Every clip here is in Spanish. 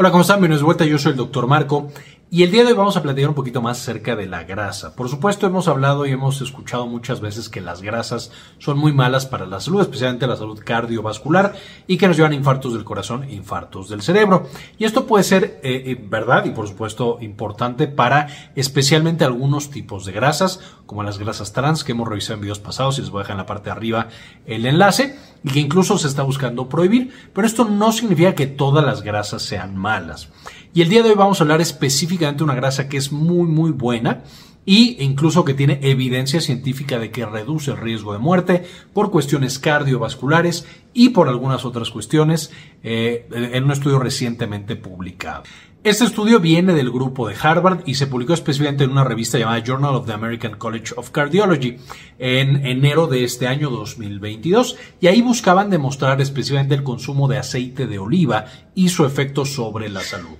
Hola, ¿cómo están? Bienvenidos de vuelta, yo soy el doctor Marco y el día de hoy vamos a platicar un poquito más acerca de la grasa. Por supuesto, hemos hablado y hemos escuchado muchas veces que las grasas son muy malas para la salud, especialmente la salud cardiovascular, y que nos llevan a infartos del corazón e infartos del cerebro. Y esto puede ser eh, eh, verdad y por supuesto importante para especialmente algunos tipos de grasas, como las grasas trans que hemos revisado en videos pasados y les voy a dejar en la parte de arriba el enlace, y que incluso se está buscando prohibir, pero esto no significa que todas las grasas sean malas. Y el día de hoy vamos a hablar específicamente una grasa que es muy muy buena y incluso que tiene evidencia científica de que reduce el riesgo de muerte por cuestiones cardiovasculares y por algunas otras cuestiones eh, en un estudio recientemente publicado. Este estudio viene del grupo de Harvard y se publicó específicamente en una revista llamada Journal of the American College of Cardiology en enero de este año 2022 y ahí buscaban demostrar específicamente el consumo de aceite de oliva y su efecto sobre la salud.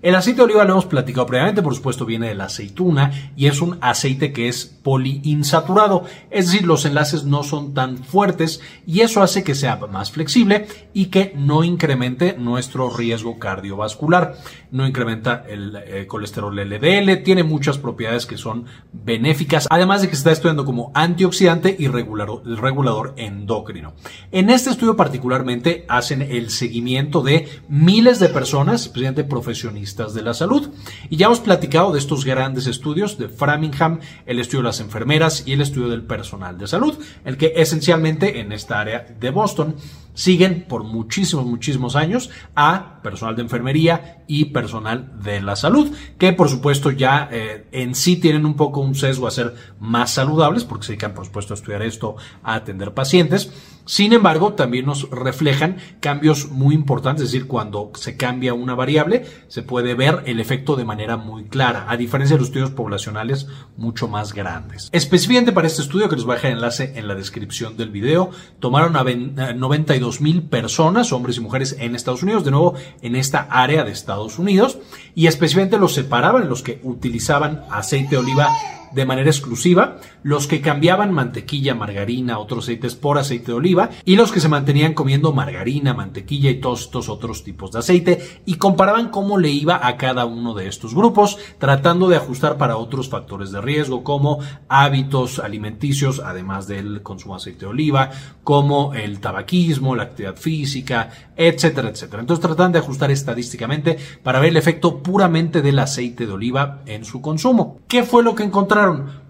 El aceite de oliva lo hemos platicado previamente, por supuesto viene de la aceituna y es un aceite que es poliinsaturado, es decir, los enlaces no son tan fuertes y eso hace que sea más flexible y que no incremente nuestro riesgo cardiovascular, no incrementa el eh, colesterol LDL, tiene muchas propiedades que son benéficas, además de que se está estudiando como antioxidante y regulador, endocrino. En este estudio particularmente hacen el seguimiento de miles de personas, especialmente profesionistas, de la salud. Y ya hemos platicado de estos grandes estudios de Framingham, el estudio de las enfermeras y el estudio del personal de salud, el que esencialmente en esta área de Boston siguen por muchísimos, muchísimos años a personal de enfermería y personal de la salud, que por supuesto ya eh, en sí tienen un poco un sesgo a ser más saludables, porque se dedican por supuesto a estudiar esto, a atender pacientes. Sin embargo, también nos reflejan cambios muy importantes, es decir, cuando se cambia una variable, se puede ver el efecto de manera muy clara, a diferencia de los estudios poblacionales mucho más grandes. Específicamente para este estudio, que les voy a dejar enlace en la descripción del video, tomaron a 92 mil personas, hombres y mujeres en Estados Unidos, de nuevo en esta área de Estados Unidos, y especialmente los separaban los que utilizaban aceite de oliva de manera exclusiva, los que cambiaban mantequilla, margarina, otros aceites por aceite de oliva y los que se mantenían comiendo margarina, mantequilla y todos estos otros tipos de aceite y comparaban cómo le iba a cada uno de estos grupos, tratando de ajustar para otros factores de riesgo como hábitos alimenticios, además del consumo de aceite de oliva, como el tabaquismo, la actividad física, etcétera, etcétera. Entonces tratan de ajustar estadísticamente para ver el efecto puramente del aceite de oliva en su consumo. ¿Qué fue lo que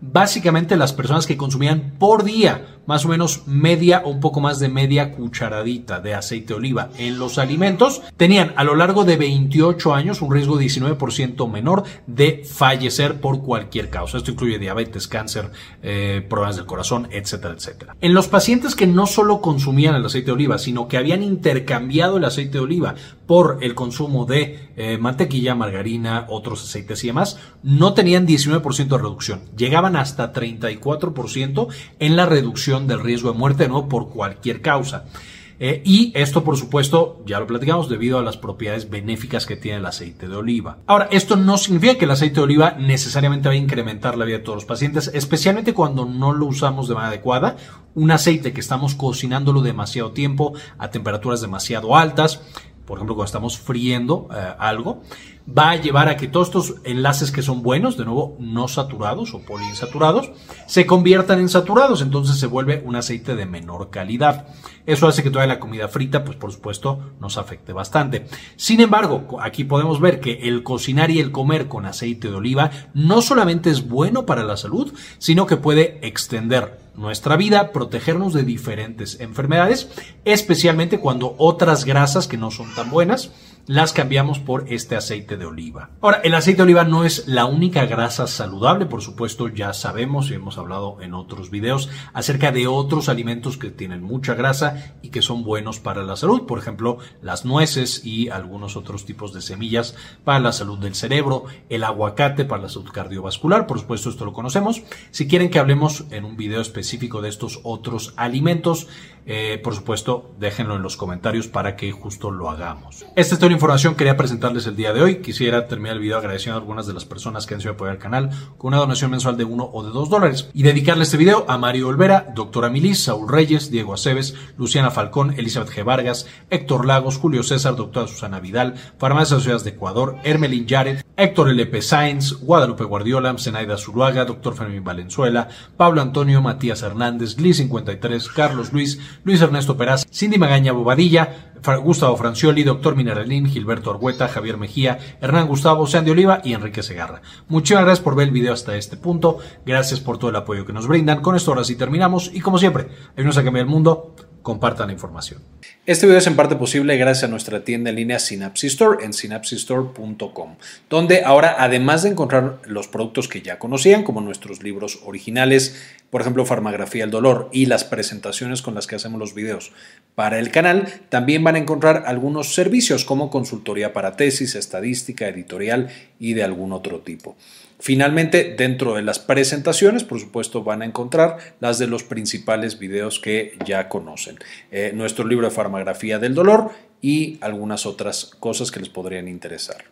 Básicamente las personas que consumían por día más o menos media o un poco más de media cucharadita de aceite de oliva en los alimentos, tenían a lo largo de 28 años un riesgo de 19% menor de fallecer por cualquier causa. Esto incluye diabetes, cáncer, eh, problemas del corazón, etcétera, etcétera. En los pacientes que no solo consumían el aceite de oliva, sino que habían intercambiado el aceite de oliva por el consumo de eh, mantequilla, margarina, otros aceites y demás, no tenían 19% de reducción. Llegaban hasta 34% en la reducción del riesgo de muerte, ¿no? Por cualquier causa. Eh, y esto, por supuesto, ya lo platicamos, debido a las propiedades benéficas que tiene el aceite de oliva. Ahora, esto no significa que el aceite de oliva necesariamente va a incrementar la vida de todos los pacientes, especialmente cuando no lo usamos de manera adecuada. Un aceite que estamos cocinándolo demasiado tiempo a temperaturas demasiado altas, por ejemplo, cuando estamos friendo eh, algo, va a llevar a que todos estos enlaces que son buenos, de nuevo no saturados o poliinsaturados, se conviertan en saturados, entonces se vuelve un aceite de menor calidad. Eso hace que toda la comida frita, pues por supuesto, nos afecte bastante. Sin embargo, aquí podemos ver que el cocinar y el comer con aceite de oliva no solamente es bueno para la salud, sino que puede extender nuestra vida, protegernos de diferentes enfermedades, especialmente cuando otras grasas que no son tan buenas, las cambiamos por este aceite de oliva. Ahora, el aceite de oliva no es la única grasa saludable, por supuesto ya sabemos y hemos hablado en otros videos acerca de otros alimentos que tienen mucha grasa y que son buenos para la salud, por ejemplo, las nueces y algunos otros tipos de semillas para la salud del cerebro, el aguacate para la salud cardiovascular, por supuesto esto lo conocemos. Si quieren que hablemos en un video específico de estos otros alimentos, eh, por supuesto, déjenlo en los comentarios para que justo lo hagamos. Esta es toda la información que quería presentarles el día de hoy. Quisiera terminar el video agradeciendo a algunas de las personas que han sido apoyar el canal con una donación mensual de uno o de dos dólares. Y dedicarle este video a Mario Olvera, Doctora Milis, Saúl Reyes, Diego Aceves, Luciana Falcón, Elizabeth G. Vargas, Héctor Lagos, Julio César, Doctora Susana Vidal, Farmacia Ciudades de Ecuador, Hermelín Yaret, Héctor L.P. Sainz, Guadalupe Guardiola, Zenaida Zuluaga, Doctor Fermín Valenzuela, Pablo Antonio, Matías Hernández, Gli53, Carlos Luis, Luis Ernesto Peraz, Cindy Magaña Bobadilla, Gustavo Francioli, Doctor Mineralín, Gilberto Argueta, Javier Mejía, Hernán Gustavo, Sandy Oliva y Enrique Segarra. Muchísimas gracias por ver el video hasta este punto. Gracias por todo el apoyo que nos brindan. Con esto ahora sí terminamos y como siempre, ayúdenos a cambiar el mundo compartan la información. Este video es en parte posible gracias a nuestra tienda en línea Synapsis Store en synapsistore.com, donde ahora además de encontrar los productos que ya conocían, como nuestros libros originales, por ejemplo Farmagrafía del Dolor y las presentaciones con las que hacemos los videos para el canal, también van a encontrar algunos servicios como consultoría para tesis, estadística, editorial y de algún otro tipo. Finalmente, dentro de las presentaciones, por supuesto, van a encontrar las de los principales videos que ya conocen. Eh, nuestro libro de farmagrafía del dolor y algunas otras cosas que les podrían interesar.